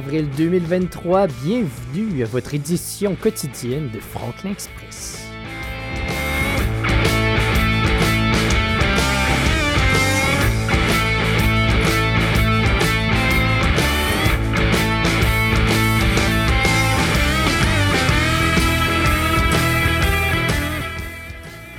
12 avril 2023. Bienvenue à votre édition quotidienne de Franklin Express.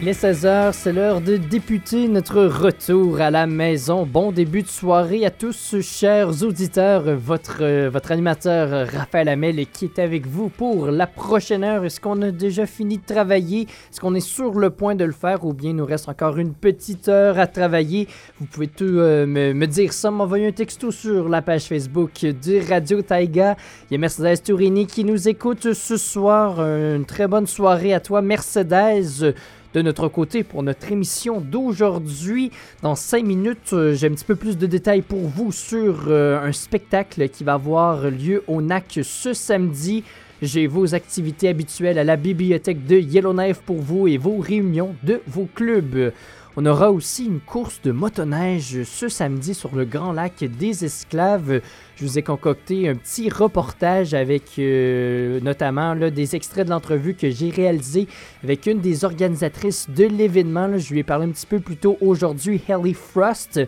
Il est 16h, c'est l'heure de débuter notre retour à la maison. Bon début de soirée à tous, chers auditeurs. Votre, votre animateur Raphaël Hamel qui est avec vous pour la prochaine heure. Est-ce qu'on a déjà fini de travailler? Est-ce qu'on est sur le point de le faire ou bien il nous reste encore une petite heure à travailler? Vous pouvez tout euh, me, dire ça, m'envoyer un texto sur la page Facebook de Radio Taiga. Il y a Mercedes Tourini qui nous écoute ce soir. Une très bonne soirée à toi, Mercedes de notre côté pour notre émission d'aujourd'hui. Dans 5 minutes, euh, j'ai un petit peu plus de détails pour vous sur euh, un spectacle qui va avoir lieu au NAC ce samedi. J'ai vos activités habituelles à la bibliothèque de Yellowknife pour vous et vos réunions de vos clubs. On aura aussi une course de motoneige ce samedi sur le Grand Lac des Esclaves. Je vous ai concocté un petit reportage avec euh, notamment des extraits de l'entrevue que j'ai réalisé avec une des organisatrices de l'événement. Je lui ai parlé un petit peu plus tôt aujourd'hui, Helly Frost.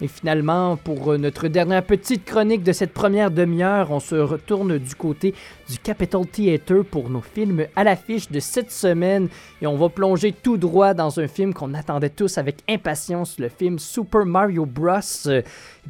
Et finalement, pour euh, notre dernière petite chronique de cette première demi-heure, on se retourne du côté du Capitol Theatre pour nos films à l'affiche de cette semaine. Et on va plonger tout droit dans un film qu'on attendait tous avec impatience, le film Super Mario Bros.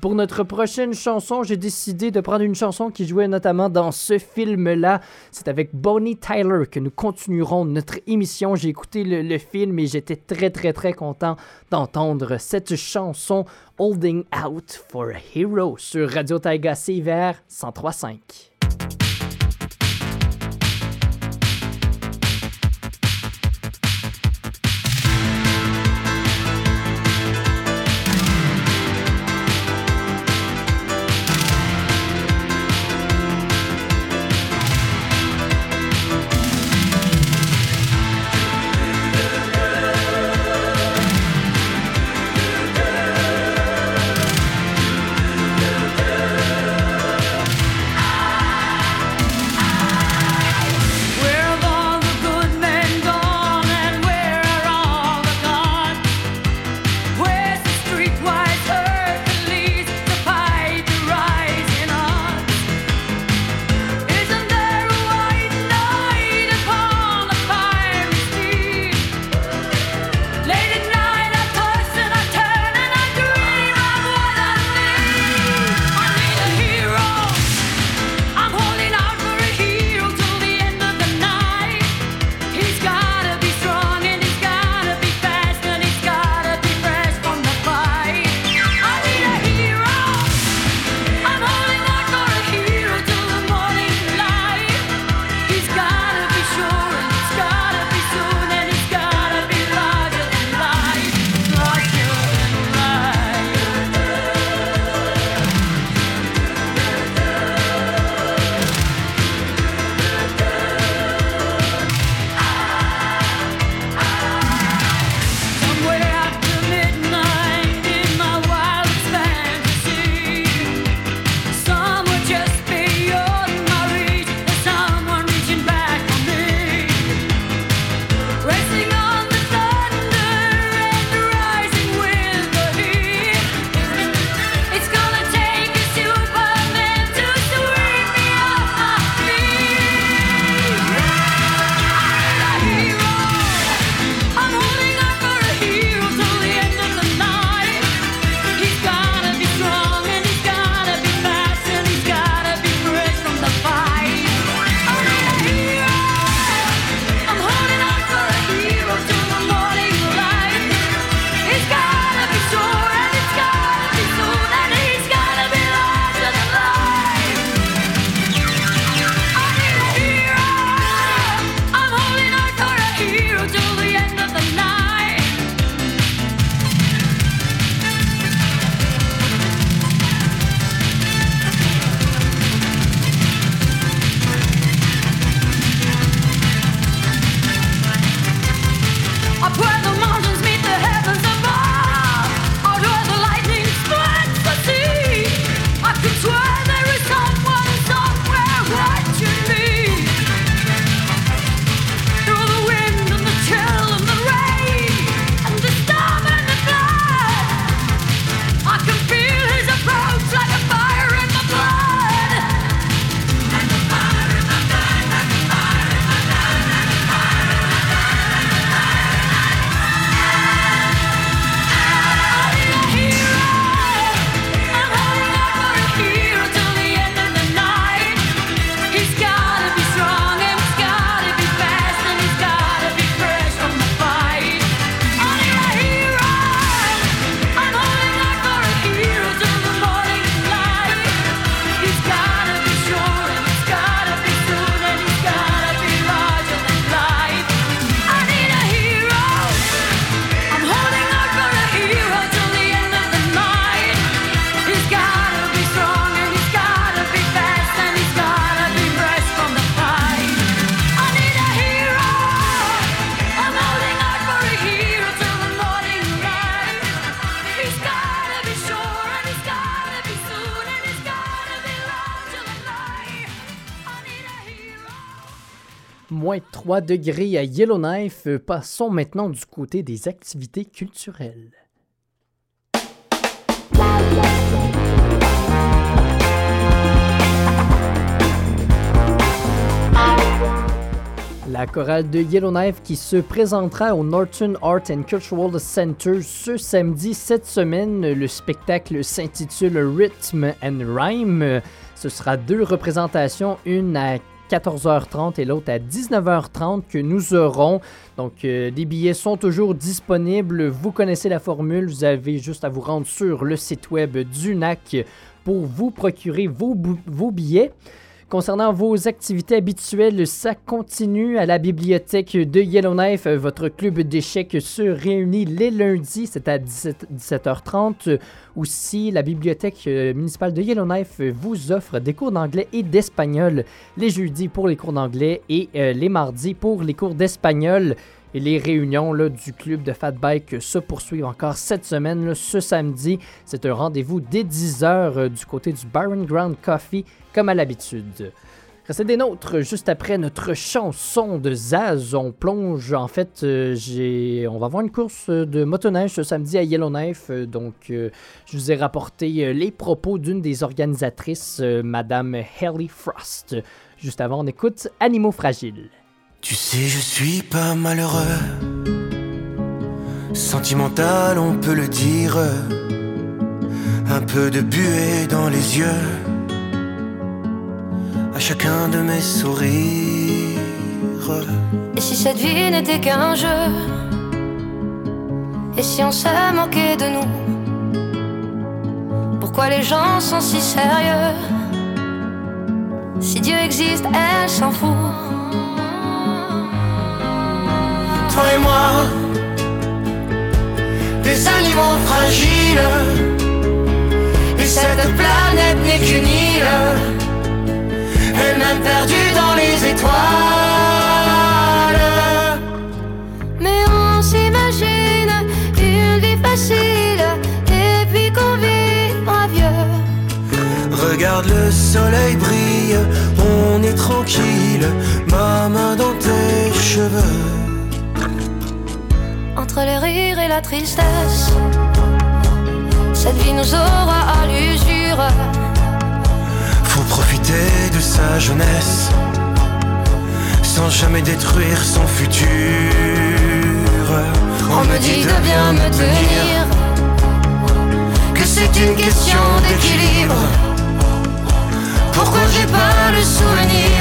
Pour notre prochaine chanson, j'ai décidé de prendre une chanson qui jouait notamment dans ce film-là. C'est avec Bonnie Tyler que nous continuerons notre émission. J'ai écouté le, film et j'étais très très très content d'entendre cette chanson Holding Out for a Hero sur Radio Taiga CVR 103.5. moins 3 degrés à Yellowknife. Passons maintenant du côté des activités culturelles. La chorale de Yellowknife qui se présentera au Norton Art and Cultural Center ce samedi cette semaine. Le spectacle s'intitule Rhythm and Rhyme. Ce sera deux représentations, une à 14h30 et l'autre à 19h30 que nous aurons. Donc, euh, des billets sont toujours disponibles. Vous connaissez la formule. Vous avez juste à vous rendre sur le site web du NAC pour vous procurer vos billets. Concernant vos activités habituelles, ça continue à la bibliothèque de Yellowknife. Votre club d'échecs se réunit les lundis, c'est à 17, h 30 Aussi, la bibliothèque euh, municipale de Yellowknife vous offre des cours d'anglais et d'espagnol les jeudis pour les cours d'anglais et euh, les mardis pour les cours d'espagnol. Et les réunions du club de fat bike se poursuivent encore cette semaine, ce samedi. C'est un rendez-vous dès 10h euh, du côté du Byron Ground Coffee, comme à l'habitude. Restez des nôtres juste après notre chanson de Zaz. On plonge, en fait, euh, j'ai, on va avoir une course de motoneige ce samedi à Yellowknife. Euh, donc, je vous ai rapporté les propos d'une des organisatrices, Madame Haley Frost. Juste avant, on écoute Animaux fragiles. Tu sais, je suis pas malheureux. Sentimental, on peut le dire. Un peu de buée dans les yeux. À chacun de mes sourires. Et si cette vie n'était qu'un jeu? Et si on se moquait de nous? Pourquoi les gens sont si sérieux? Si Dieu existe, elle s'en fout et moi, des animaux fragiles. Et cette planète n'est qu'une île, elle-même perdue dans les étoiles. Mais on s'imagine une vie facile, et puis qu'on vivra vieux. Regarde le soleil brille, on est tranquille, ma main dans tes cheveux entre les rires et la tristesse. Cette vie nous aura à l'usure. Faut profiter de sa jeunesse sans jamais détruire son futur. On me dit de bien me tenir, que c'est une question d'équilibre. Pourquoi j'ai pas le souvenir?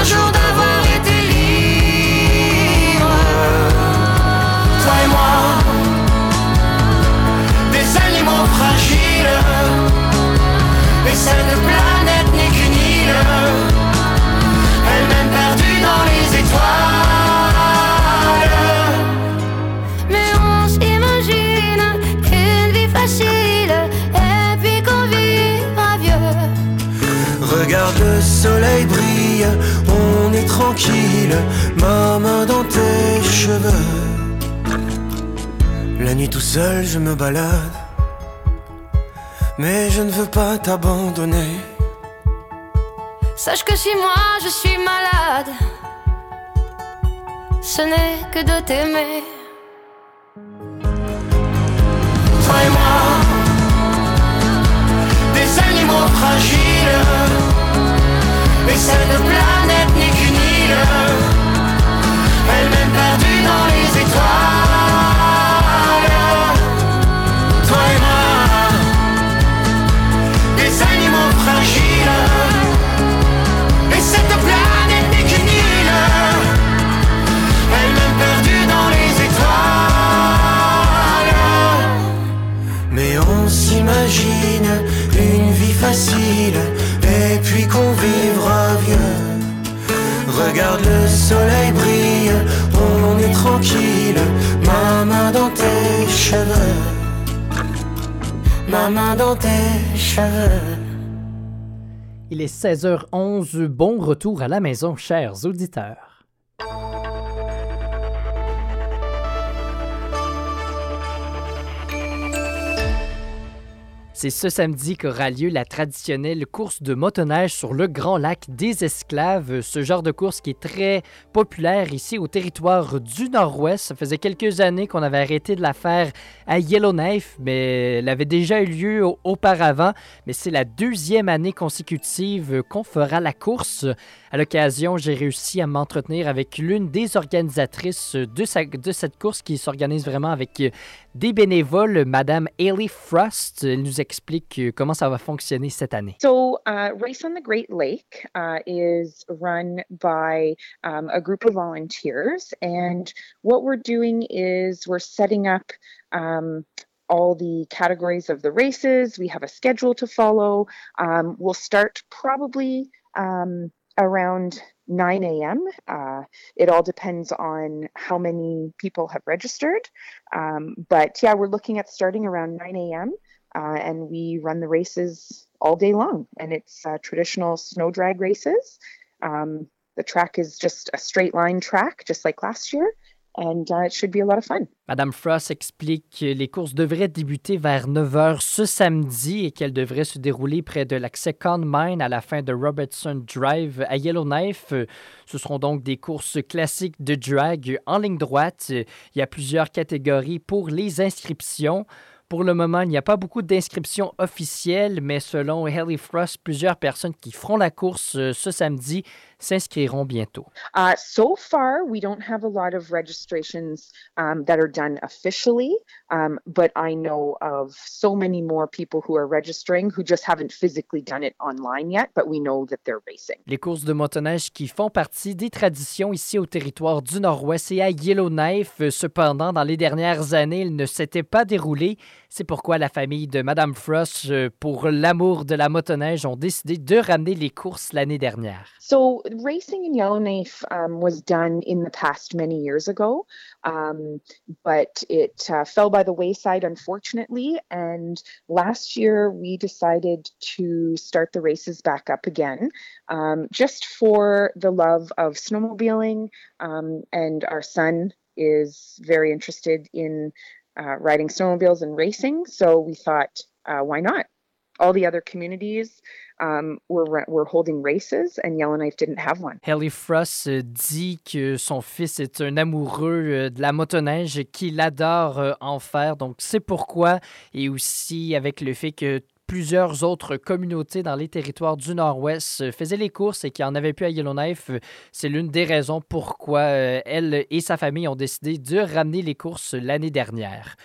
Un jour d'avoir Et cette planète n'est qu'une île. Elle-même perdue dans les étoiles. Mais on s'imagine qu'une vie facile Et puis qu'on vivra vieux Regarde le soleil brille. On est tranquille. Ma main dans tes cheveux La nuit tout seul je me balade mais je ne veux pas t'abandonner. Sache que si moi je suis malade, ce n'est que de t'aimer. Toi et moi, des animaux fragiles, et cette planète n'est qu'une île, elle-même perdue dans les étoiles. Et puis qu'on vivra vieux. Regarde le soleil brille, on est tranquille, ma main dans tes cheveux. Ma main dans tes cheveux. Il est 16h11, bon retour à la maison, chers auditeurs. C'est ce samedi qu'aura lieu la traditionnelle course de motoneige sur le Grand Lac des Esclaves. Ce genre de course qui est très populaire ici au territoire du Nord-Ouest. Ça faisait quelques années qu'on avait arrêté de la faire à Yellowknife, mais elle avait déjà eu lieu auparavant. Mais c'est la deuxième année consécutive qu'on fera la course. À l'occasion, j'ai réussi à m'entretenir avec l'une des organisatrices de, de cette course qui s'organise vraiment avec des bénévoles, Madame Ailey Frost. Elle nous explique comment ça va fonctionner cette année. So, uh, Race on the Great Lake uh, is run by um, a group of volunteers, and what we're doing is we're setting up. Um, all the categories of the races. We have a schedule to follow. Um, we'll start probably um, around 9 a.m. Uh, it all depends on how many people have registered. Um, but yeah, we're looking at starting around 9 a.m. Uh, and we run the races all day long. And it's uh, traditional snow drag races. Um, the track is just a straight line track, just like last year. And uh, it should be a lot of fun. Madame Frost explique que les courses devraient débuter vers 9 h ce samedi et qu'elles devraient se dérouler près de l'accès Mine à la fin de Robertson Drive à Yellowknife. Ce seront donc des courses classiques de drag en ligne droite. Il y a plusieurs catégories pour les inscriptions. Pour le moment, il n'y a pas beaucoup d'inscriptions officielles, mais selon Haley Frost, plusieurs personnes qui feront la course euh, ce samedi s'inscriront bientôt. Uh, so far, we don't have a lot of registrations um, that are done officially, um, but I know of so many more people who are registering who just haven't physically done it online yet, but we know that they're racing. Les courses de motoneige qui font partie des traditions ici au territoire du Nord-Ouest et à Yellowknife. Cependant, dans les dernières années, elles ne s'étaient pas déroulées. C'est pourquoi la famille de Madame Frost, pour l'amour de la motoneige, ont décidé de ramener les courses l'année dernière. So racing in Yellowknife um, was done in the past many years ago, um, but it uh, fell by the wayside, unfortunately. And last year, we decided to start the races back up again, um, just for the love of snowmobiling. Um, and our son is very interested in uh, riding snowmobiles and racing, so we thought, uh, why not? All the other communities um, were, were holding races and Yellowknife didn't have one. Haley Frost dit que son fils est un amoureux euh, de la motoneige qu'il adore euh, en faire. Donc, c'est pourquoi, et aussi avec le fait que plusieurs autres communautés dans les territoires du Nord-Ouest faisaient les courses et qui en avaient plus à Yellowknife. C'est l'une des raisons pourquoi elle et sa famille ont décidé de ramener les courses l'année dernière.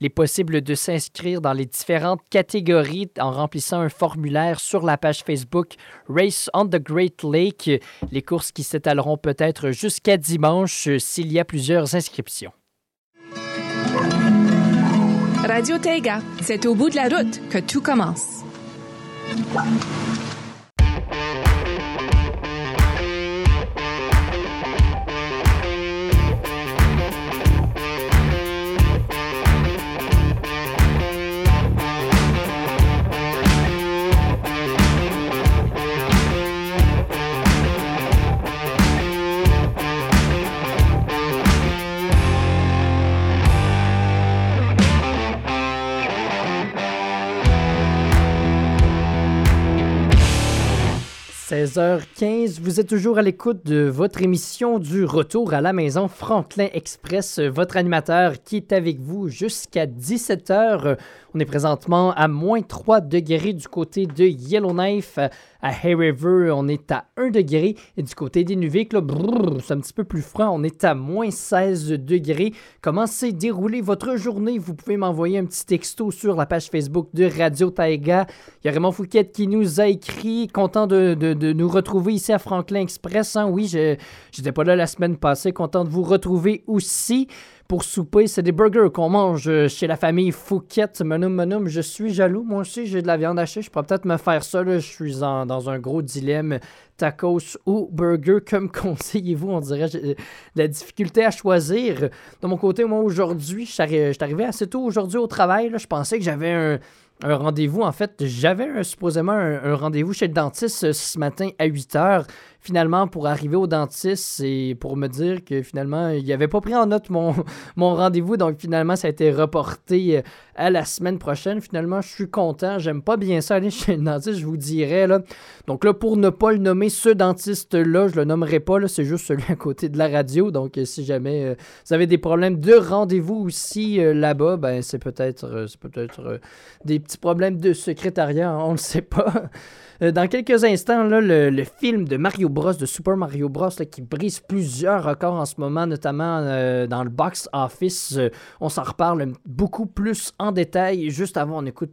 Il est possible de s'inscrire dans les différentes catégories en remplissant un formulaire sur la page Facebook Race on the Great Lake. Les courses qui s'étaleront peut-être jusqu'à dimanche s'il y a plusieurs inscriptions. Radio Taiga, c'est au bout de la route que tout commence. H 15 vous êtes toujours à l'écoute de votre émission du Retour à la maison Franklin Express, votre animateur qui est avec vous jusqu'à 17h. On est présentement à moins 3 degrés du côté de Yellowknife. À Hay River, on est à 1 degré. Et du côté des Nuvik, c'est un petit peu plus froid. On est à moins 16 degrés. Comment s'est déroulée votre journée? Vous pouvez m'envoyer un petit texto sur la page Facebook de Radio Taïga. Il y a Raymond Fouquet qui nous a écrit. Content de, nous retrouver ici à Franklin Express. Hein. Oui, je n'étais pas là la semaine passée. Content de vous retrouver aussi pour souper. C'est des burgers qu'on mange euh, chez la famille Fouquet. Menum, menum, je suis jaloux. Moi aussi, j'ai de la viande hachée. Je pourrais peut-être me faire ça. Je suis dans un gros dilemme tacos ou burger. Comme conseillez-vous, on dirait la difficulté à choisir. De mon côté, moi, aujourd'hui, je suis arrivé assez tôt aujourd'hui au travail. Je pensais que j'avais un un rendez-vous. En fait, j'avais supposément un, rendez-vous chez le dentiste ce matin à 8 heures finalement, pour arriver au dentiste et pour me dire que finalement, il n'avait pas pris en note mon, mon rendez-vous. Donc, finalement, ça a été reporté euh, à la semaine prochaine. Finalement, je suis content. J'aime pas bien ça aller chez le dentiste, je vous dirais. Là. Donc, là, pour ne pas le nommer, ce dentiste-là, je le nommerai pas. C'est juste celui à côté de la radio. Donc, euh, si jamais euh, vous avez des problèmes de rendez-vous aussi là-bas, ben, c'est peut-être peut-être des petits problèmes de secrétariat. On ne le sait pas. Euh, dans quelques instants, le, film de Mario Bros, de Super Mario Bros, qui brise plusieurs records en ce moment, notamment euh, dans le box office. Euh, on s'en reparle beaucoup plus en détail. Juste avant, on écoute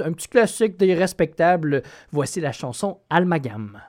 un petit classique des respectables. Voici la chanson Almagam.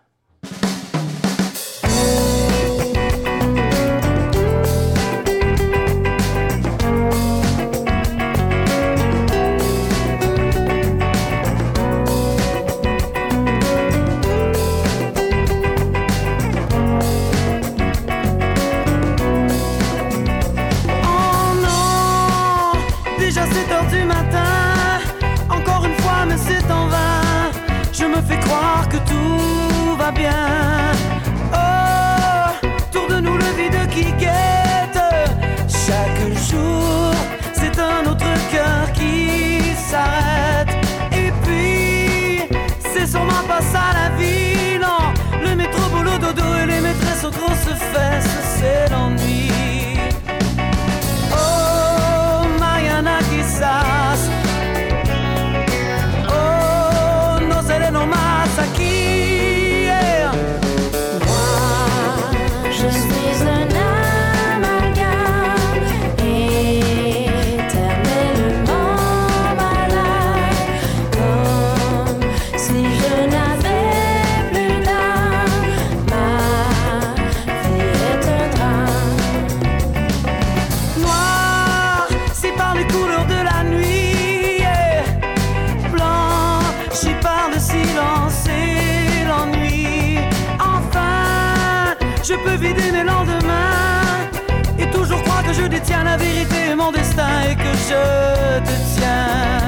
Je te tiens.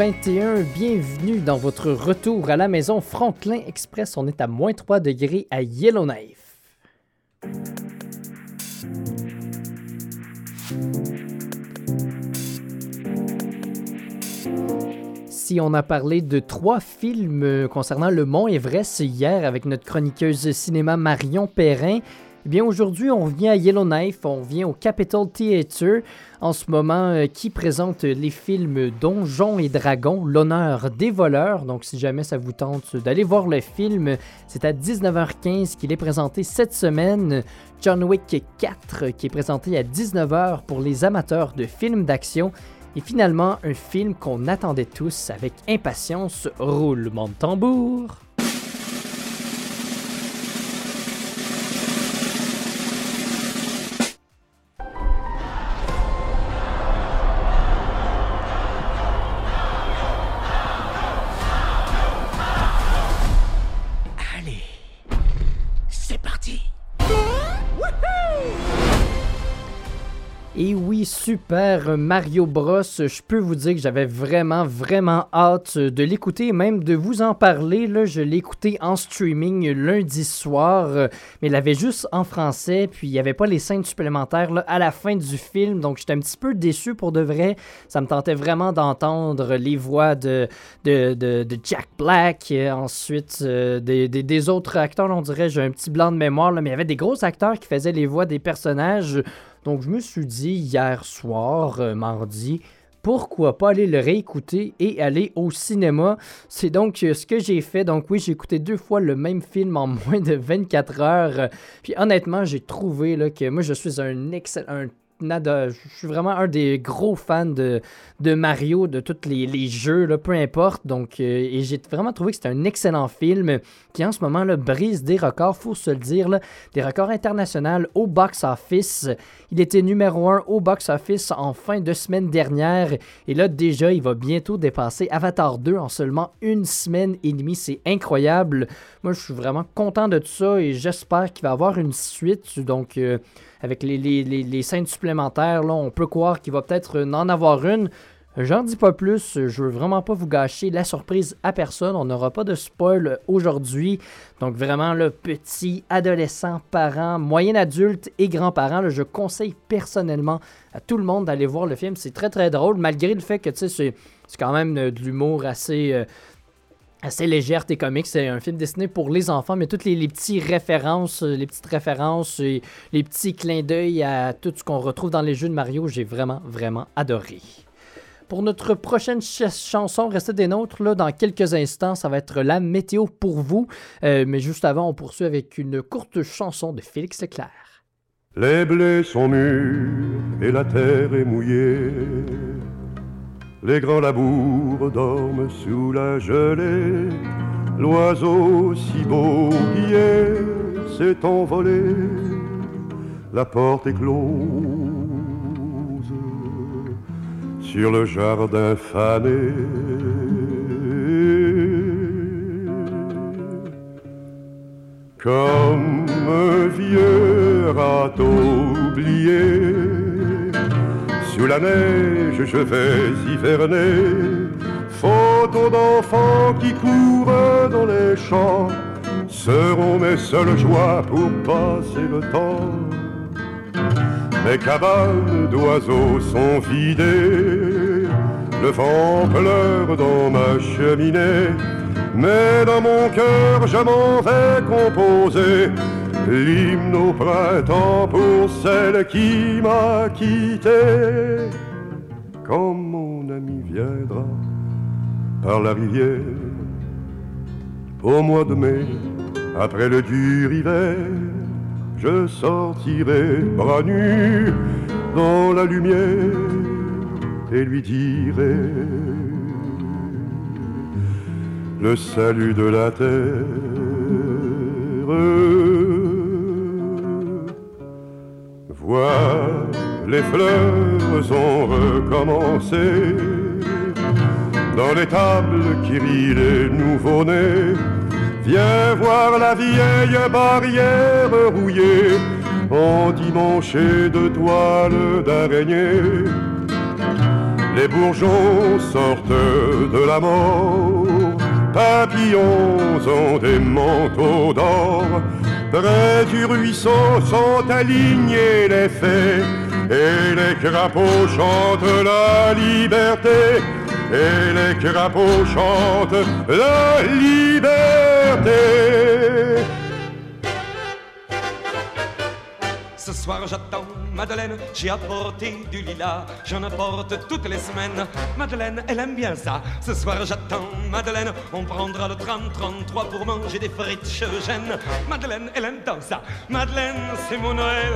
16h21, bienvenue dans votre retour à la maison Franklin Express. On est à moins 3 degrés à Yellowknife. Si on a parlé de trois films concernant le Mont Everest hier avec notre chroniqueuse cinéma Marion Perrin, eh bien aujourd'hui on vient à Yellowknife, on vient au Capitol Theatre en ce moment euh, qui présente les films Donjons et Dragons, l'honneur des voleurs. Donc si jamais ça vous tente d'aller voir le film, c'est à 19h15 qu'il est présenté cette semaine. John Wick 4 qui est présenté à 19h pour les amateurs de films d'action. Et finalement, un film qu'on attendait tous avec impatience, roulement de tambour. Super Mario Bros. Je peux vous dire que j'avais vraiment, vraiment hâte de l'écouter, même de vous en parler. Je l'ai écouté en streaming lundi soir, mais il avait juste en français, puis il n'y avait pas les scènes supplémentaires à la fin du film, donc j'étais un petit peu déçu pour de vrai. Ça me tentait vraiment d'entendre les voix de, Jack Black, ensuite euh, des, autres acteurs, on dirait, j'ai un petit blanc de mémoire, mais il y avait des gros acteurs qui faisaient les voix des personnages. Donc, je me suis dit hier soir, euh, mardi, pourquoi pas aller le réécouter et aller au cinéma. C'est donc euh, ce que j'ai fait. Donc oui, j'ai écouté deux fois le même film en moins de 24 heures. Puis honnêtement, j'ai trouvé là, que moi, je suis un excellent, je suis vraiment un des gros fans de, Mario, de tous les, jeux, peu importe. Donc, euh, et j'ai vraiment trouvé que c'était un excellent film qui en ce moment brise des records, faut se le dire, des records internationaux au box-office. Il était numéro un au box-office en fin de semaine dernière. Et là, déjà, il va bientôt dépasser Avatar 2 en seulement une semaine et demie. C'est incroyable. Moi, je suis vraiment content de tout ça et j'espère qu'il va avoir une suite. Donc, euh, avec les, les, scènes supplémentaires, là, on peut croire qu'il va peut-être en avoir une. J'en dis pas plus, je veux vraiment pas vous gâcher la surprise à personne. On n'aura pas de spoil aujourd'hui. Donc vraiment le petit, adolescent, parent, moyen adulte et grands-parents, je conseille personnellement à tout le monde d'aller voir le film. C'est très très drôle, malgré le fait que c'est quand même de l'humour assez, euh, assez légère et comique. C'est un film dessiné pour les enfants, mais toutes les, petites références, les petites références et les petits clins d'œil à tout ce qu'on retrouve dans les jeux de Mario, j'ai vraiment, vraiment adoré. Pour notre prochaine chanson, restez des nôtres. Là, dans quelques instants, ça va être la météo pour vous. Euh, mais juste avant, on poursuit avec une courte chanson de Félix Leclerc. Les blés sont mûrs et la terre est mouillée. Les grands labours dorment sous la gelée. L'oiseau si beau qui est s'est envolé. La porte est close sur le jardin fané. Comme un vieux rat oublié sous la neige, je vais hiverner. Photos d'enfants qui courent dans les champs seront mes seules joies pour passer le temps. Mes cabanes d'oiseaux sont vidées, le vent pleure dans ma cheminée, mais dans mon cœur je m'en vais composer l'hymne au printemps pour celle qui m'a quitté. Quand mon ami viendra par la rivière, au mois de mai, après le dur hiver, je sortirai bras nus dans la lumière et lui dirai le salut de la terre. Vois, les fleurs ont recommencé dans les tables qui rient les nouveau-nés. Viens voir la vieille barrière rouillée, endimanchée de toiles d'araignée. les bourgeons sortent de la mort, papillons ont des manteaux d'or, près du ruisseau sont alignés les fées, et les crapauds chantent la liberté, et les crapauds chantent la liberté. Soir j'attends Madeleine, j'ai apporté du lilas, j'en apporte toutes les semaines. Madeleine, elle aime bien ça. Ce soir j'attends Madeleine, on prendra le tram 33 pour manger des frites chez Eugène. Madeleine, elle aime tant ça. Madeleine, c'est mon Noël,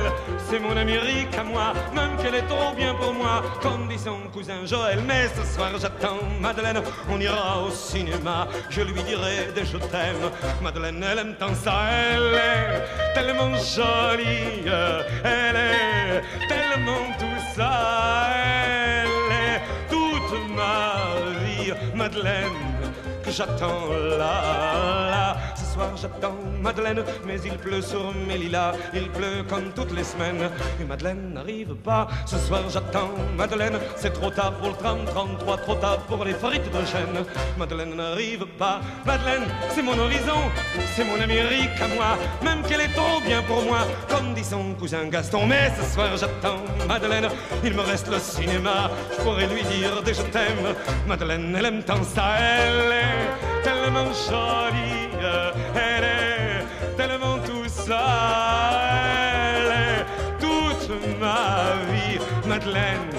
c'est mon Amérique à moi, même qu'elle est trop bien pour moi, comme dit son cousin Joël. Mais ce soir j'attends Madeleine, on ira au cinéma, je lui dirai des je t'aime. Madeleine, elle aime tant ça, elle est tellement jolie, elle est tellement tout ça, elle est toute ma vie, Madeleine, que j'attends là, là. Ce soir j'attends Madeleine, mais il pleut sur mes lilas, il pleut comme toutes les semaines, et Madeleine n'arrive pas. Ce soir j'attends Madeleine, c'est trop tard pour le tram 33, trop tard pour les frites de chêne. Madeleine n'arrive pas, Madeleine, c'est mon horizon, c'est mon Amérique à moi, même qu'elle est trop bien pour moi, comme dit son cousin Gaston. Mais ce soir j'attends Madeleine, il me reste le cinéma, je pourrais lui dire des je t'aime. Madeleine, elle aime tant ça, elle est tellement jolie, elle est tellement tout ça, elle est toute ma vie. Madeleine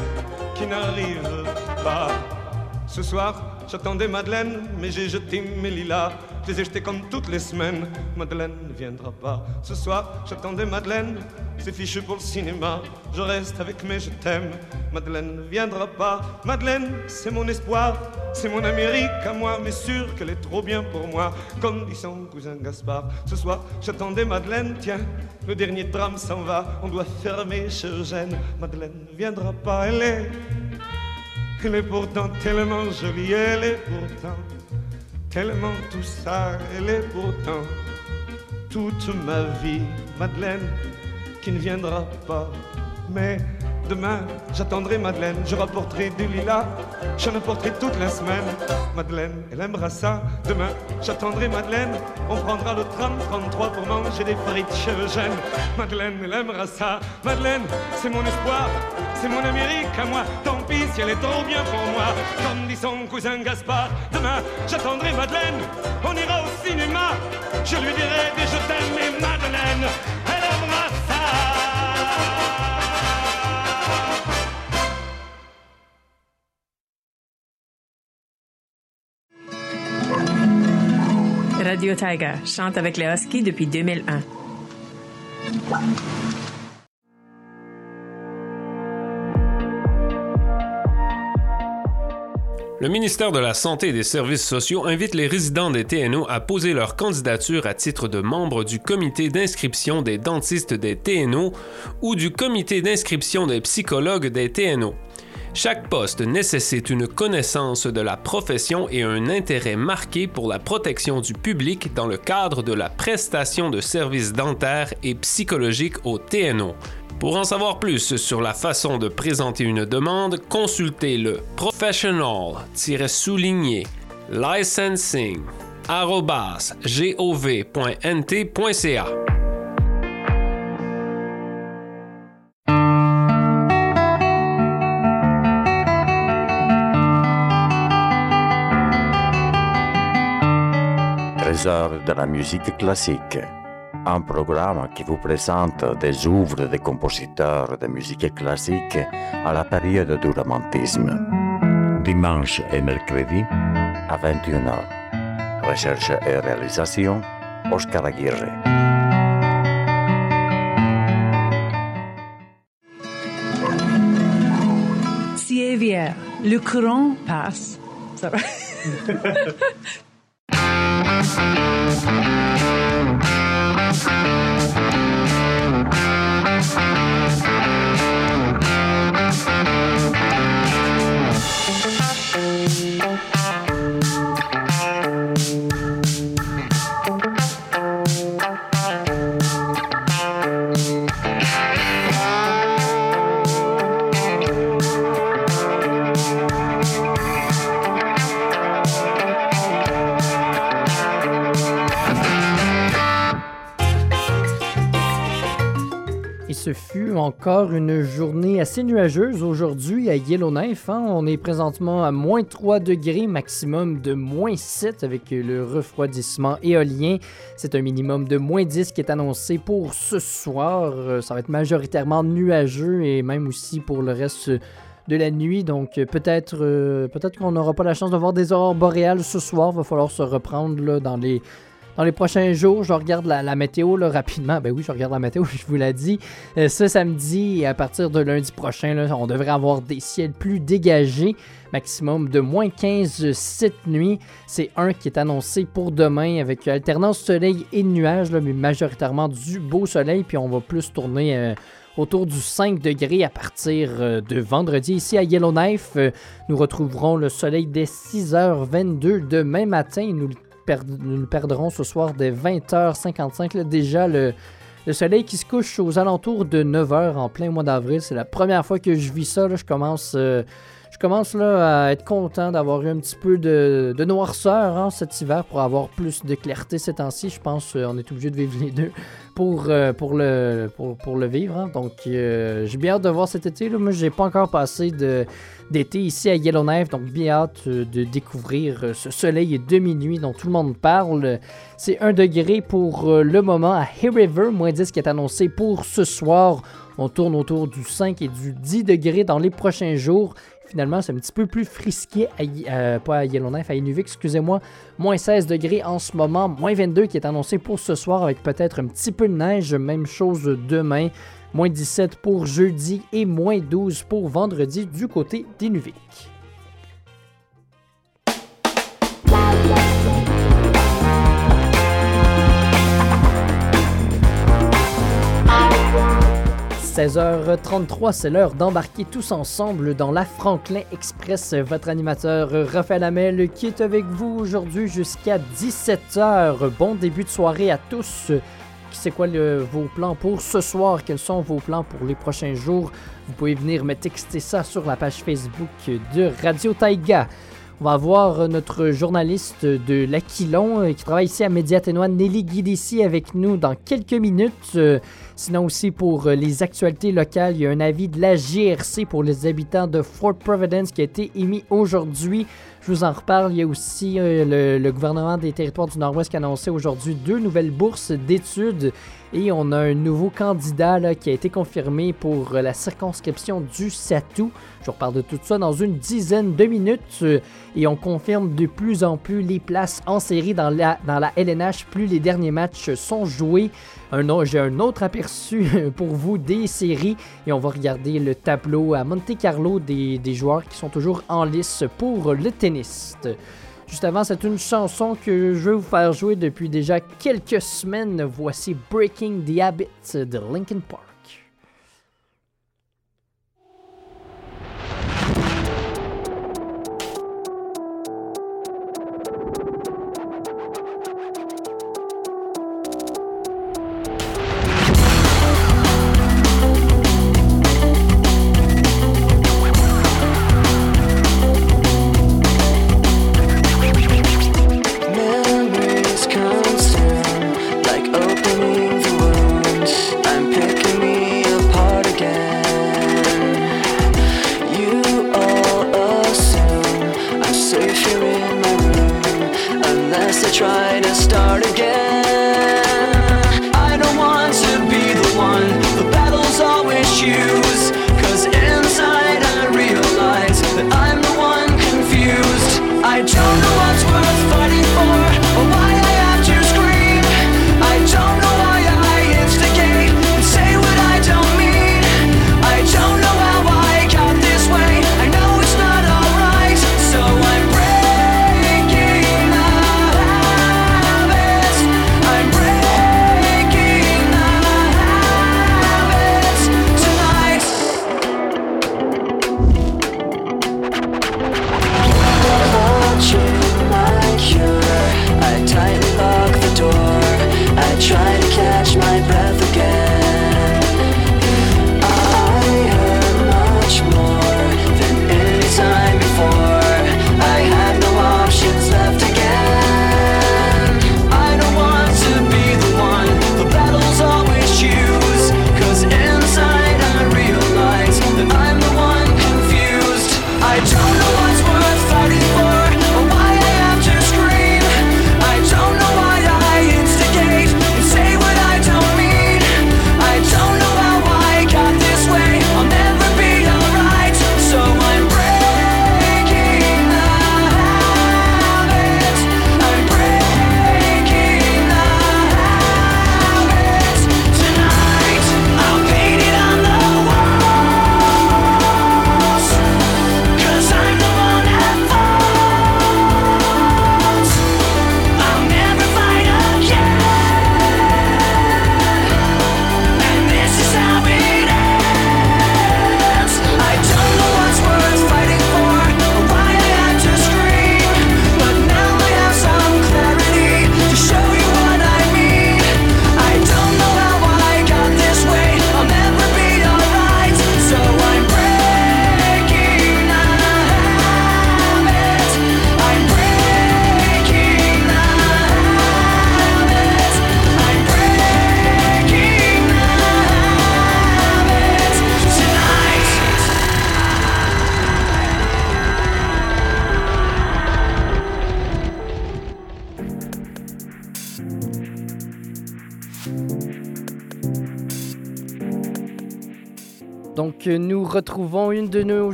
qui n'arrive pas. Ce soir, j'attendais Madeleine, mais j'ai jeté mes lilas. Je les ai jetés comme toutes les semaines. Madeleine ne viendra pas. Ce soir, j'attendais Madeleine, c'est fichu pour le cinéma. Je reste avec mes je t'aime. Madeleine ne viendra pas. Madeleine, c'est mon espoir, c'est mon Amérique à moi, mais sûr qu'elle est trop bien pour moi. Comme dit son cousin Gaspard. Ce soir, j'attendais Madeleine, tiens, le dernier tram s'en va. On doit fermer chez Eugène. Madeleine ne viendra pas, elle est. Elle est pourtant tellement jolie, elle est pourtant tellement tout ça, elle est pourtant toute ma vie, Madeleine, qui ne viendra pas. Mais demain, j'attendrai Madeleine, je rapporterai du lilas, j'en apporterai toute la semaine. Madeleine, elle aimera ça. Demain, j'attendrai Madeleine, on prendra le tram 33 pour manger des frites chez Eugène. Madeleine, elle aimera ça. Madeleine, c'est mon espoir, c'est mon Amérique à moi. Tant pis si elle est trop bien pour moi. Comme dit son cousin Gaspard, demain, j'attendrai Madeleine, on ira au cinéma. Je lui dirai des je t'aime et Madeleine, elle aimera ça. Chante avec les depuis 2001. Le ministère de la Santé et des Services sociaux invite les résidents des TNO à poser leur candidature à titre de membre du comité d'inscription des dentistes des TNO ou du comité d'inscription des psychologues des TNO. Chaque poste nécessite une connaissance de la profession et un intérêt marqué pour la protection du public dans le cadre de la prestation de services dentaires et psychologiques au TNO. Pour en savoir plus sur la façon de présenter une demande, consultez le professional-souligné licensing gov.nt.ca. Trésor de la musique classique. Un programme qui vous présente des œuvres des compositeurs de musique classique à la période du romantisme. Dimanche et mercredi à 21h. Recherche et réalisation, Oscar Aguirre. Le courant passe. Ça va? Ce fut encore une journée assez nuageuse aujourd'hui à Yellowknife. Hein. On est présentement à moins 3 degrés, maximum de moins 7 avec le refroidissement éolien. C'est un minimum de moins 10 qui est annoncé pour ce soir. Euh, ça va être majoritairement nuageux et même aussi pour le reste de la nuit. Donc peut-être euh, peut-être qu'on n'aura pas la chance de voir des aurores boréales ce soir. Va falloir se reprendre dans les dans les prochains jours, je regarde la, météo là, rapidement. Ben oui, je regarde la météo, je vous l'ai dit. Euh, ce samedi, à partir de lundi prochain, on devrait avoir des ciels plus dégagés. Maximum de moins 15 cette nuit. C'est un qui est annoncé pour demain avec alternance soleil et nuages, mais majoritairement du beau soleil. Puis on va plus tourner. Euh, autour du 5 degrés à partir euh, de vendredi. Ici à Yellowknife, nous retrouverons le soleil dès 6h22 demain matin. Nous perdrons ce soir dès 20h55. déjà, le, soleil qui se couche aux alentours de 9h en plein mois d'avril. C'est la première fois que je vis ça. Je commence. Euh, je commence là à être content d'avoir eu un petit peu de, noirceur hein, cet hiver pour avoir plus de clarté ces temps-ci. Je pense qu'on est obligé de vivre les deux pour, euh, pour, le, pour, le vivre. Hein. Donc, euh, j'ai bien hâte de voir cet été. Là. Moi, j'ai pas encore passé d'été ici à Yellowknife, donc bien hâte euh, de découvrir ce soleil de minuit dont tout le monde parle. C'est 1 degré pour le moment à Hay River, moins 10 qui est annoncé pour ce soir. On tourne autour du 5 et du 10 degrés dans les prochains jours. Finalement, c'est un petit peu plus frisqué, à, euh, pas à Yellowknife, à Inuvik, excusez-moi. Moins 16 degrés en ce moment, moins 22 qui est annoncé pour ce soir avec peut-être un petit peu de neige. Même chose demain, moins 17 pour jeudi et moins 12 pour vendredi du côté d'Inuvik. 16h33, c'est l'heure d'embarquer tous ensemble dans la Franklin Express. Votre animateur Raphaël Hamel qui est avec vous aujourd'hui jusqu'à 17h. Bon début de soirée à tous. C'est quoi vos plans pour ce soir? Quels sont vos plans pour les prochains jours? Vous pouvez venir me texter ça sur la page Facebook de Radio Taïga. On va voir notre journaliste de l'Aquilon qui travaille ici à Médiaténois, Nelly Guidici, avec nous dans quelques minutes. Sinon aussi pour euh, les actualités locales, il y a un avis de la GRC pour les habitants de Fort Providence qui a été émis aujourd'hui. Je vous en reparle. Il y a aussi euh, le, gouvernement des territoires du Nord-Ouest qui a annoncé aujourd'hui deux nouvelles bourses d'études et on a un nouveau candidat qui a été confirmé pour euh, la circonscription du Satou. Je vous reparle de tout ça dans une dizaine de minutes. Et on confirme de plus en plus les places en série dans la, dans la LNH. Plus les derniers matchs sont joués. J'ai un autre aperçu pour vous des séries. Et on va regarder le tableau à Monte Carlo des, des joueurs qui sont toujours en lice pour le tennis. Juste avant, c'est une chanson que je vais vous faire jouer depuis déjà quelques semaines. Voici Breaking the Habit de Linkin Park.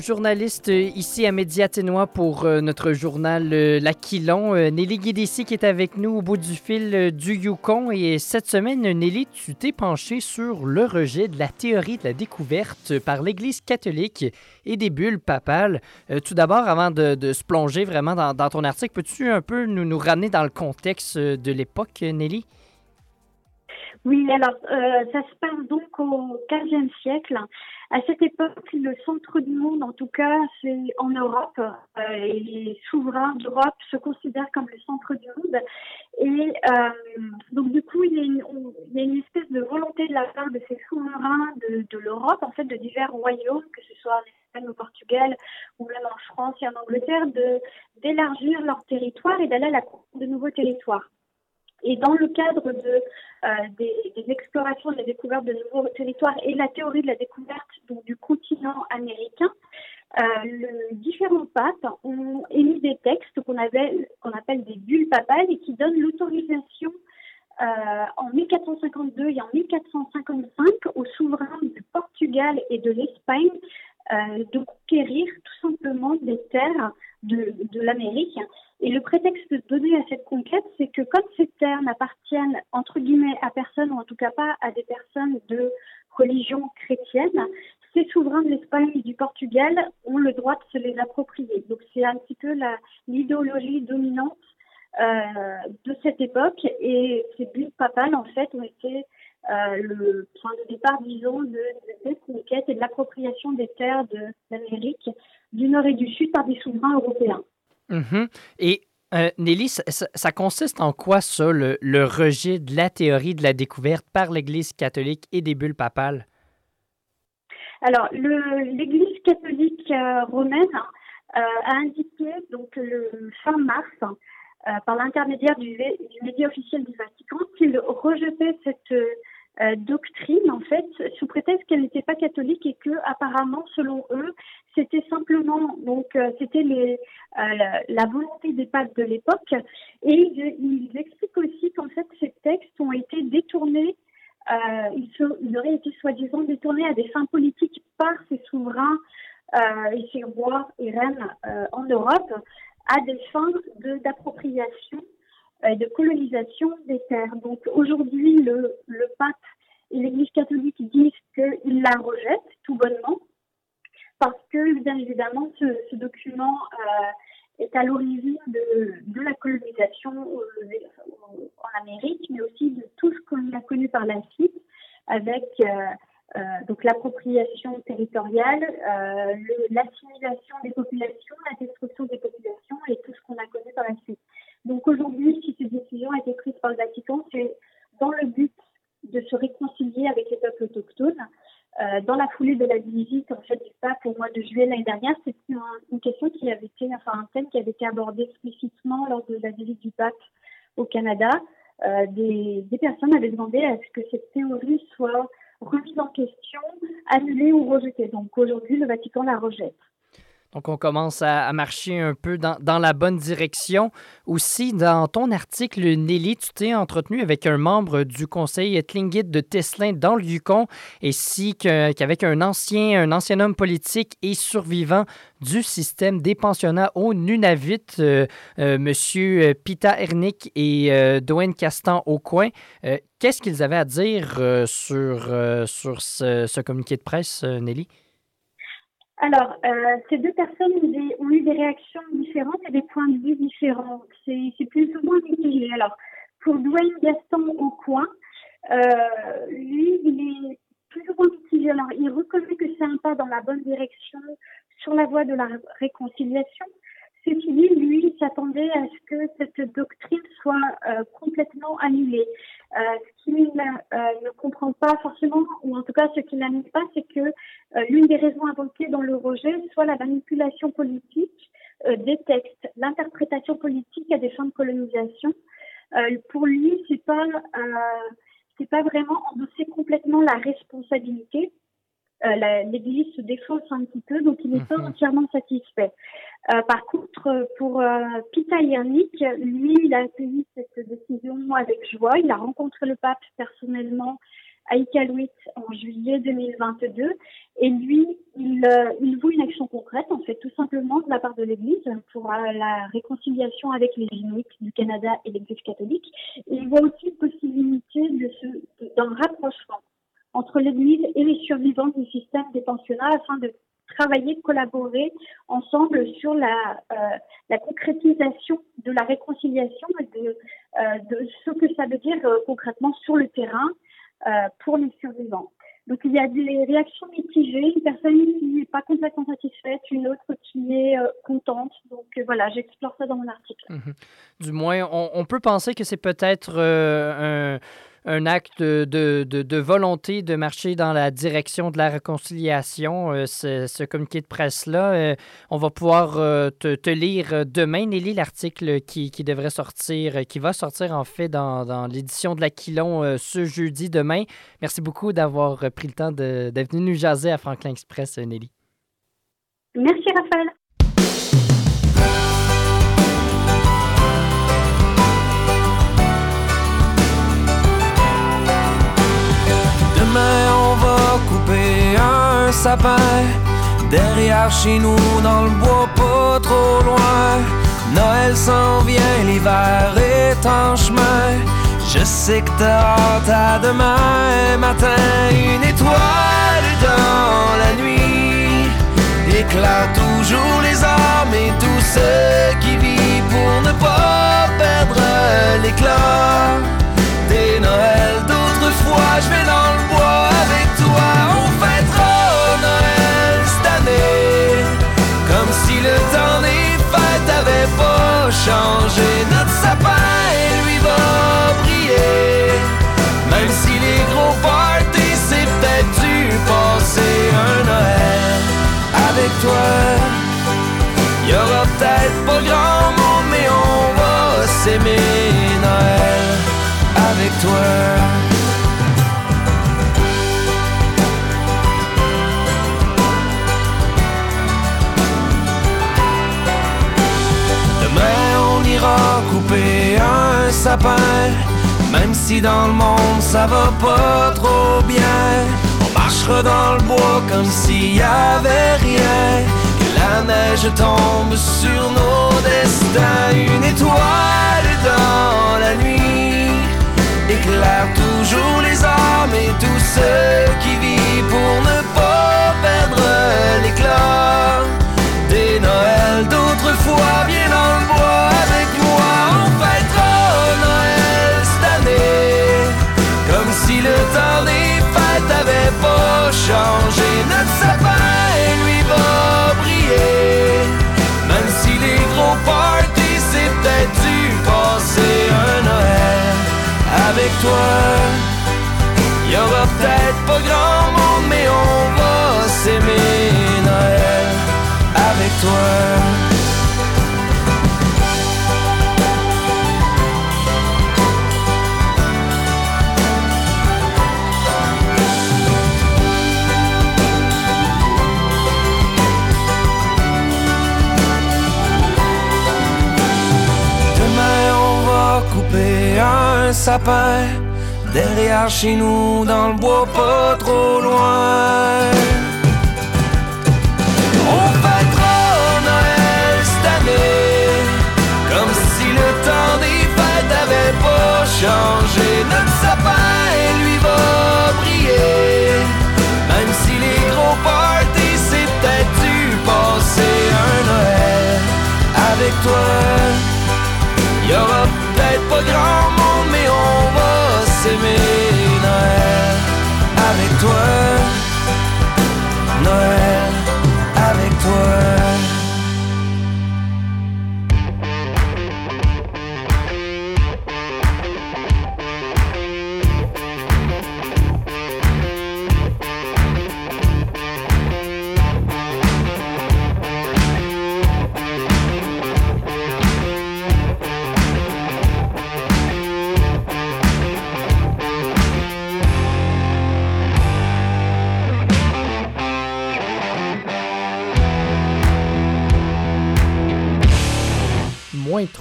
Journalistes euh, ici à Médiaténois pour euh, notre journal L'Aquilon, Nelly Guédessi, qui est avec nous au bout du fil du Yukon. Et cette semaine, Nelly, tu t'es penchée sur le rejet de la théorie de la découverte par l'Église catholique et des bulles papales. tout d'abord, avant de, se plonger vraiment dans, ton article, peux-tu un peu nous, nous ramener dans le contexte de l'époque, Nelly? Oui, alors ça se passe donc au 15e siècle. À cette époque, le centre du monde, en tout cas, c'est en Europe. Euh, et les souverains d'Europe se considèrent comme le centre du monde. Et euh, donc, du coup, il y, a une, espèce de volonté de la part de ces souverains de, l'Europe, en fait, de divers royaumes, que ce soit en Espagne, au Portugal, ou même en France et en Angleterre, d'élargir leur territoire et d'aller à la de nouveaux territoires. Et dans le cadre de, euh, des, explorations, des découvertes de nouveaux territoires et la théorie de la découverte du continent américain, euh, différents papes ont émis des textes qu'on qu'on appelle des bulles papales et qui donnent l'autorisation euh, en 1452 et en 1455 aux souverains du Portugal et de l'Espagne euh, de conquérir tout simplement des terres de, de l'Amérique et le prétexte donné à cette conquête, c'est que comme ces terres n'appartiennent entre guillemets à personne, ou en tout cas pas à des personnes de religion chrétienne, ces souverains de l'Espagne et du Portugal ont le droit de se les approprier. Donc c'est un petit peu l'idéologie dominante euh, de cette époque et ces buts papales en fait ont été euh, le point de départ, disons, de, de cette conquête et de l'appropriation des terres de l'Amérique du Nord et du Sud par des souverains européens. Mhm. Et euh, Nelly, ça, consiste en quoi ça, le, rejet de la théorie de la découverte par l'Église catholique et des bulles papales? Alors, l'Église catholique euh, romaine euh, a indiqué donc le fin mars, par l'intermédiaire du, du média officiel du Vatican, qu'il rejetait cette euh, doctrine en fait sous prétexte qu'elle n'était pas catholique et que apparemment selon eux c'était simplement donc euh, c'était les euh, la, volonté des papes de l'époque. Et ils, expliquent aussi qu'en fait ces textes ont été détournés ils, ils, auraient été soi-disant détournés à des fins politiques par ces souverains et ces rois et reines en Europe à des fins d'appropriation euh, de colonisation des terres. Donc aujourd'hui, le, le pape et l'Église catholique disent qu'ils la rejettent tout bonnement parce que, bien évidemment, ce, document euh, est à l'origine de, de, la colonisation en Amérique, mais aussi de tout ce qu'on a connu par la suite avec euh, donc l'appropriation territoriale, l'assimilation des populations, la destruction des populations et tout ce qu'on a connu par la suite. Donc aujourd'hui, si cette décision a été prise par le Vatican, c'est dans le but de se réconcilier avec les peuples autochtones. Euh, dans la foulée de la visite en fait du pape au mois de juillet l'année dernière, c'est une, question qui avait été, enfin un thème qui avait été abordé explicitement lors de la visite du pape au Canada. Euh, des, des, personnes avaient demandé à ce que cette théorie soit remise en question, annulée ou rejetée. Donc aujourd'hui, le Vatican la rejette. Donc, on commence à, marcher un peu dans, la bonne direction. Aussi, dans ton article, Nelly, tu t'es entretenu avec un membre du conseil Tlingit de Teslin dans le Yukon, ainsi qu'avec un ancien, homme politique et survivant du système des pensionnats au Nunavut, euh, euh, Monsieur Pita Ernick et euh, Castan au coin. Qu'est-ce qu'ils avaient à dire sur, sur ce, communiqué de presse, Nelly? Alors, euh, ces deux personnes ont, eu des réactions différentes et des points de vue différents. C'est plus ou moins mitigé. Alors, pour Dwayne Gaston au coin, euh, lui, il est plus ou moins mitigé. Alors, il reconnaît que c'est un pas dans la bonne direction sur la voie de la réconciliation, Dit, lui, s'attendait à ce que cette doctrine soit euh, complètement annulée. Euh, ce qu'il euh, ne comprend pas forcément, ou en tout cas ce qu'il n'aime pas, c'est que euh, l'une des raisons invoquées dans le rejet soit la manipulation politique des textes, l'interprétation politique à des fins de colonisation. pour lui, c'est pas c'est pas vraiment endosser complètement la responsabilité l'église se défausse un petit peu, donc il n'est pas Mhm. entièrement satisfait. Euh, par contre, pour euh, Pita Yannick, lui, il a accueilli cette décision avec joie. Il a rencontré le pape personnellement à Iqaluit en juillet 2022. Et lui, il, euh, il voit une action concrète, en fait, tout simplement de la part de l'Église pour euh, la réconciliation avec les Inuits du Canada et l'Église catholique. Et il voit aussi une possibilité de ce, de- d'un rapprochement entre l'Église et les survivants du système des pensionnats afin de travailler, collaborer ensemble sur la, euh, la concrétisation de la réconciliation et de, euh, ce que ça veut dire euh, concrètement sur le terrain pour les survivants. Donc il y a des réactions mitigées, une personne qui n'est pas complètement satisfaite, une autre qui est contente. Donc voilà, j'explore ça dans mon article. Mhm. Du moins, on, peut penser que c'est peut-être un, un acte de, de- volonté de marcher dans la direction de la réconciliation, euh, ce, communiqué de presse-là. Euh, on va pouvoir euh, te, te lire demain, Nelly, l'article qui, qui devrait sortir, qui va sortir en fait dans, dans l'édition de l'Aquilon ce jeudi demain. Merci beaucoup d'avoir pris le temps d'être venu nous jaser à Franklin Express, Nelly. Merci Raphaël. Derrière chez nous dans le bois pas trop loin. Noël s'en vient, l'hiver est en chemin. Je sais que t'as hâte à demain matin. Une étoile dans la nuit Éclaire toujours les âmes et tous ceux qui vivent Pour ne pas perdre l'éclat des Noëls. D'autrefois, je vais dans le bois avec toi. On fêtera le temps des fêtes avait pas changé. Notre sapin, lui, va briller, même si les gros parties, c'est peut-être dû passer un Noël avec toi. Y aura peut-être pas grand monde, mais on va s'aimer Noël avec toi. Même si dans le monde ça va pas trop bien. On marchera dans le bois comme s'il y avait rien. Que la neige tombe sur nos destins. Une étoile dans la nuit éclaire toujours les âmes et tous ceux qui vivent pour ne pas perdre l'éclat des Noëls d'autrefois. Viens dans le bois avec moi, si le temps des fêtes avait pas changé. Notre sapin, lui, va briller, même si les gros parties, c'est peut-être dû passer un Noël avec toi. Y aura peut-être pas grand monde, mais on va s'aimer Noël avec toi. Sapin derrière chez nous dans le bois pas trop loin. On fêtera Noël cette année comme si le temps des fêtes avait pas changé. Notre sapin lui va briller, même si les gros parties c'est peut-être dû passer un Noël avec toi. Y aura pas grand monde, mais on va s'aimer Noël avec toi. Noël avec toi.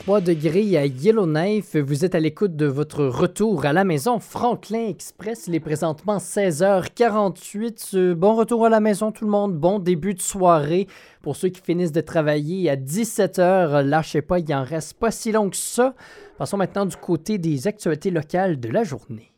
20.3 degrés à Yellowknife. Vous êtes à l'écoute de votre retour à la maison Franklin Express. Il est présentement 16h48. Bon retour à la maison tout le monde. Bon début de soirée. Pour ceux qui finissent de travailler à 17h, lâchez pas, il en reste pas si long que ça. Passons maintenant du côté des actualités locales de la journée.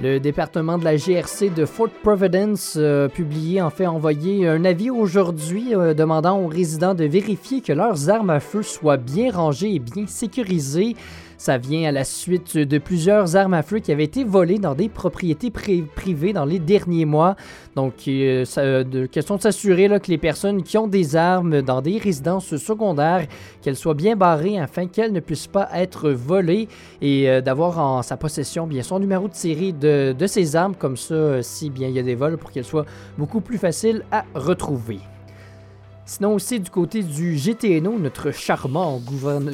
Le département de la GRC de Fort Providence a euh, publié, en fait, envoyé un avis aujourd'hui euh, demandant aux résidents de vérifier que leurs armes à feu soient bien rangées et bien sécurisées. Ça vient à la suite de plusieurs armes à feu qui avaient été volées dans des propriétés privées dans les derniers mois. Donc, euh, question de s'assurer que les personnes qui ont des armes dans des résidences secondaires, qu'elles soient bien barrées afin qu'elles ne puissent pas être volées et euh, d'avoir en sa possession bien son numéro de série de, de ces armes, comme ça, euh, si bien il y a des vols, pour qu'elles soient beaucoup plus faciles à retrouver. Sinon aussi du côté du GTNO, notre charmant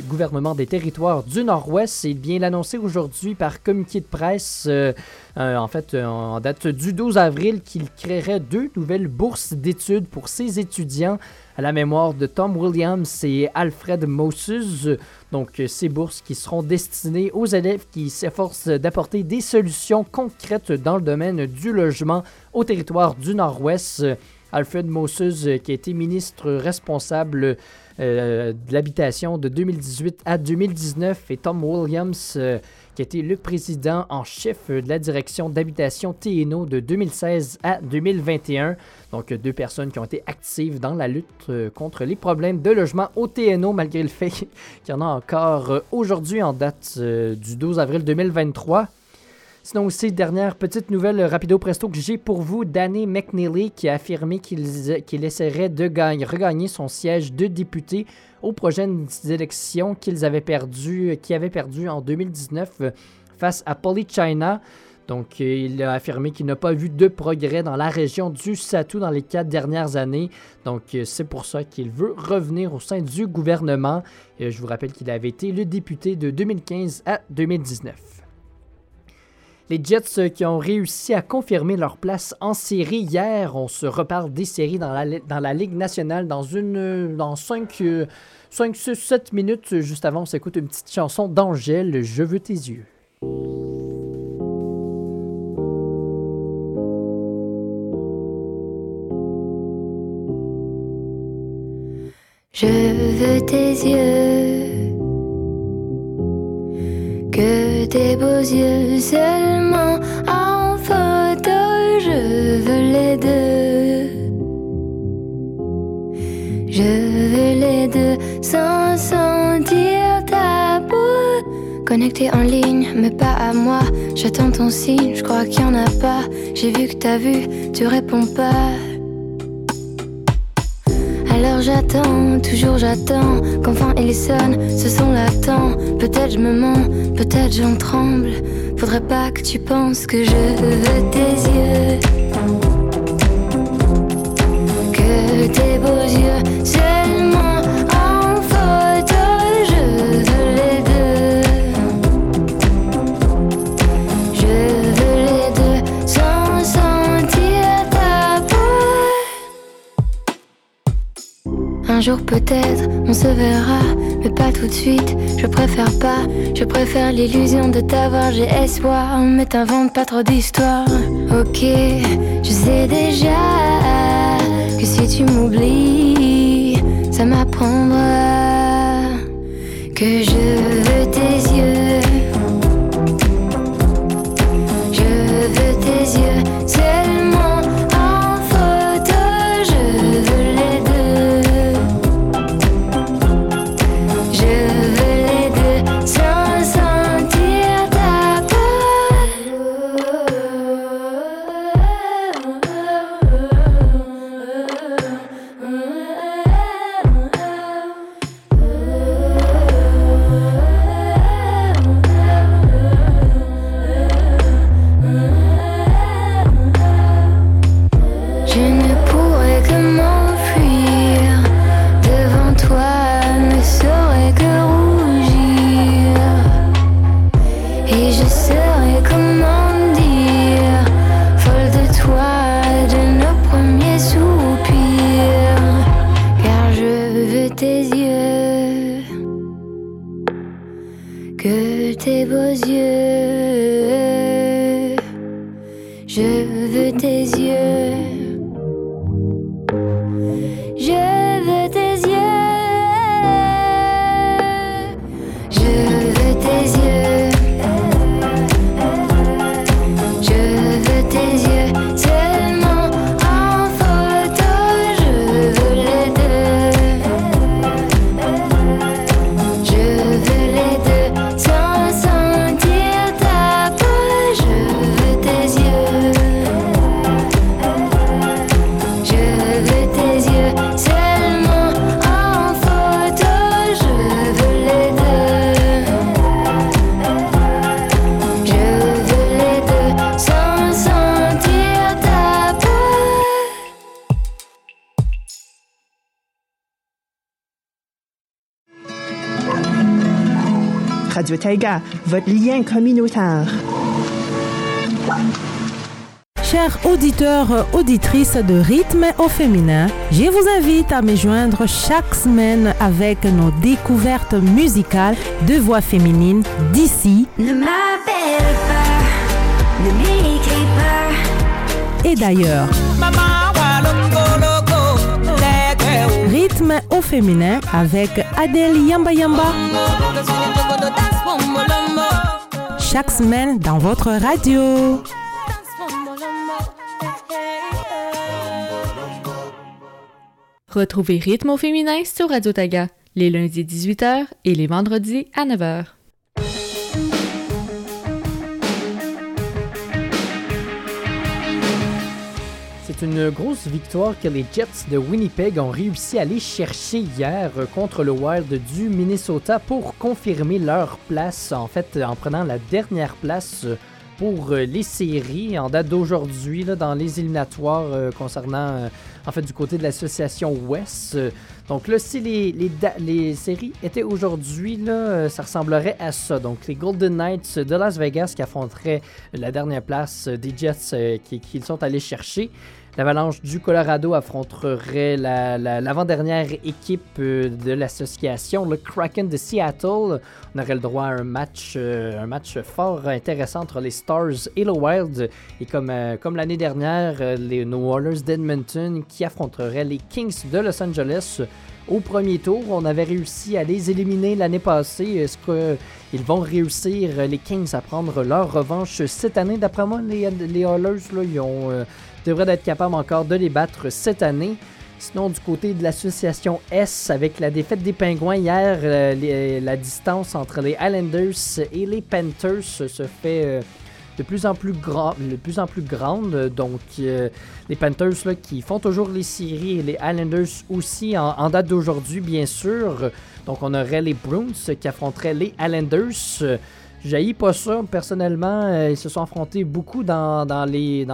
gouvernement des territoires du Nord-Ouest, c'est bien l'annoncer aujourd'hui par communiqué de presse, euh, euh, en fait en date du 12 avril, qu'il créerait deux nouvelles bourses d'études pour ses étudiants à la mémoire de Tom Williams et Alfred Moses. Donc ces bourses qui seront destinées aux élèves qui s'efforcent d'apporter des solutions concrètes dans le domaine du logement au territoire du Nord-Ouest. Alfred Moses, euh, qui a été ministre responsable euh, de l'habitation de 2018 à 2019, et Tom Williams, euh, qui a été le président en chef de la direction d'habitation TNO de 2016 à 2021. Donc, deux personnes qui ont été actives dans la lutte contre les problèmes de logement au TNO, malgré le fait qu'il y en a encore aujourd'hui en date du 12 avril 2023. Sinon aussi, dernière petite nouvelle rapido presto que j'ai pour vous, Danny McNeely qui a affirmé qu'il essaierait de gagner, regagner son siège de député aux prochaines élections qu'ils avaient perdu, qui avait perdu en 2019 euh, face à Polly China. Donc, euh, il a affirmé qu'il n'a pas vu de progrès dans la région du Satou dans les quatre dernières années. Donc, euh, c'est pour ça qu'il veut revenir au sein du gouvernement. Je vous rappelle qu'il avait été le député de 2015 à 2019. Les Jets euh, qui ont réussi à confirmer leur place en série hier. On se reparle des séries dans la, dans la Ligue nationale dans une dans 5, 5 7 minutes. Juste avant, on s'écoute une petite chanson d'Angèle, Je veux tes yeux. Je veux tes yeux que tes beaux yeux seulement en photo, je veux les deux. Je veux les deux sans sentir ta peau. Connecté en ligne, mais pas à moi. J'attends ton signe, je crois qu'il y en a pas. J'ai vu que t'as vu, tu réponds pas. Alors j'attends, toujours j'attends qu'enfin il sonne, ce son l'attend. Peut-être je me mens, peut-être j'en tremble. Faudrait pas que tu penses que je veux tes yeux. Que tes beaux yeux Un jour peut-être on se verra, mais pas tout de suite. Je préfère pas, je préfère l'illusion de t'avoir. J'ai espoir, mais t'invente pas trop d'histoires. Ok, je sais déjà que si tu m'oublies, ça m'apprendra que je veux tes yeux. Votre lien communautaire. Chers auditeurs, auditrices de rythme au féminin, je vous invite à me joindre chaque semaine avec nos découvertes musicales de voix féminines d'ici. Ne m'appelle pas, ne m'écris pas. Et d'ailleurs. Rythme au féminin avec Adèle Yamba Yamba. Chaque semaine dans votre radio. Retrouvez Rythme au féminin sur Radio Taga, les lundis 18h et les vendredis à 9h. Une grosse victoire que les Jets de Winnipeg ont réussi à aller chercher hier contre le Wild du Minnesota pour confirmer leur place, en fait en prenant la dernière place pour les séries en date d'aujourd'hui dans les éliminatoires euh, concernant euh, en fait du côté de l'association West. Donc là, si les, les, les séries étaient aujourd'hui, ça ressemblerait à ça. Donc les Golden Knights de Las Vegas qui affronteraient la dernière place des Jets euh, qui, qui sont allés chercher. L'Avalanche du Colorado affronterait l'avant-dernière équipe euh, de l'association, le Kraken de Seattle. On aurait le droit à un match, euh, fort intéressant entre les Stars et le Wild. Et comme, euh, l'année dernière, les Orleans d'Edmonton qui affronteraient les Kings de Los Angeles au premier tour. On avait réussi à les éliminer l'année passée. Est-ce qu'ils vont réussir, les Kings, à prendre leur revanche cette année? D'après moi, les, les ils ont devrait être capable encore de les battre cette année. Sinon, du côté de l'association S, avec la défaite des Pingouins hier, euh, la distance entre les Islanders et les Panthers se fait euh, de plus en plus, grand, de plus, en plus grande. Donc, euh, les Panthers qui font toujours les séries et les Islanders aussi en, date d'aujourd'hui, bien sûr. Donc, on aurait les Bruins qui affronteraient les Islanders. J'haïs pas ça, personnellement. ils se sont affrontés beaucoup dans, dans les,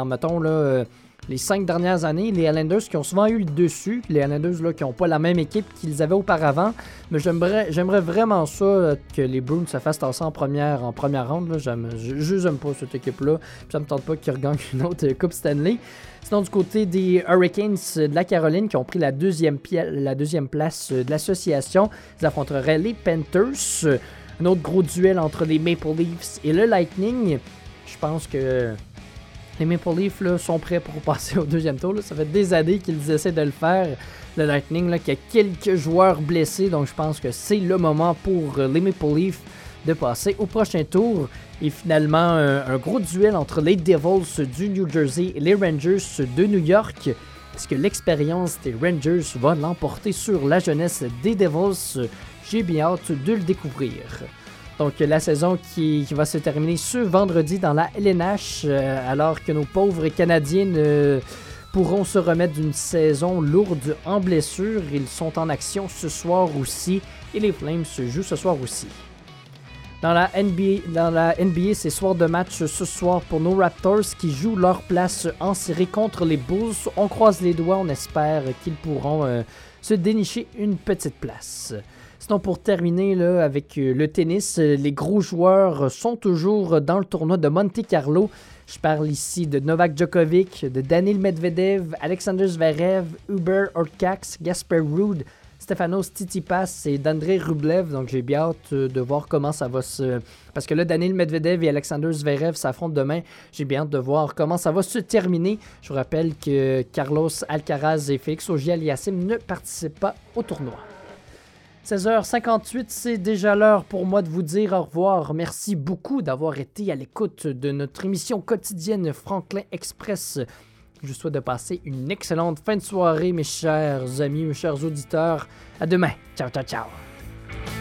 cinq dernières années, les Islanders qui ont souvent eu le dessus, les Islanders là, qui n'ont pas la même équipe qu'ils avaient auparavant. Mais j'aimerais, vraiment ça euh, que les Bruins se fassent en première, en première ronde. J'aime, je n'aime pas cette équipe-là. Ça me tente pas qu'ils regagnent une autre Coupe Stanley. Sinon, du côté des Hurricanes de la Caroline qui ont pris la deuxième, la deuxième place de l'association, ils affronteraient les Panthers. Un autre gros duel entre les Maple Leafs et le Lightning. Je pense que les Maple Leafs là, sont prêts pour passer au deuxième tour. Ça fait des années qu'ils essaient de le faire. Le Lightning, là, qui a quelques joueurs blessés, donc je pense que c'est le moment pour les Maple Leafs de passer au prochain tour. Et finalement, un, gros duel entre les Devils du New Jersey et les Rangers de New York. Est-ce que l'expérience des Rangers va l'emporter sur la jeunesse des Devils? J'ai bien hâte de le découvrir. Donc la saison qui, va se terminer ce vendredi dans la LNH, euh, alors que nos pauvres Canadiens pourront se remettre d'une saison lourde en blessure. Ils sont en action ce soir aussi et les Flames se jouent ce soir aussi. Dans la NBA, NBA c'est soir de match ce soir pour nos Raptors qui jouent leur place en série contre les Bulls. On croise les doigts, on espère qu'ils pourront euh, se dénicher une petite place pour terminer là, avec euh, le tennis, euh, les gros joueurs sont toujours dans le tournoi de Monte Carlo. Je parle ici de Novak Djokovic, de Daniil Medvedev, Alexander Zverev, Uber Orkax, Gasper Ruud, Stefanos Tsitsipas et d'André Rublev. Donc j'ai bien hâte euh, de voir comment ça va se... Parce que là, Daniel Medvedev et Alexander Zverev s'affrontent demain. J'ai bien hâte de voir comment ça va se terminer. Je vous rappelle que Carlos Alcaraz et Félix Auger-Aliassime ne participent pas au tournoi. 16h58, c'est déjà l'heure pour moi de vous dire au revoir. Merci beaucoup d'avoir été à l'écoute de notre émission quotidienne Franklin Express. Je vous souhaite de passer une excellente fin de soirée, mes chers amis, mes chers auditeurs. À demain. Ciao, ciao, ciao.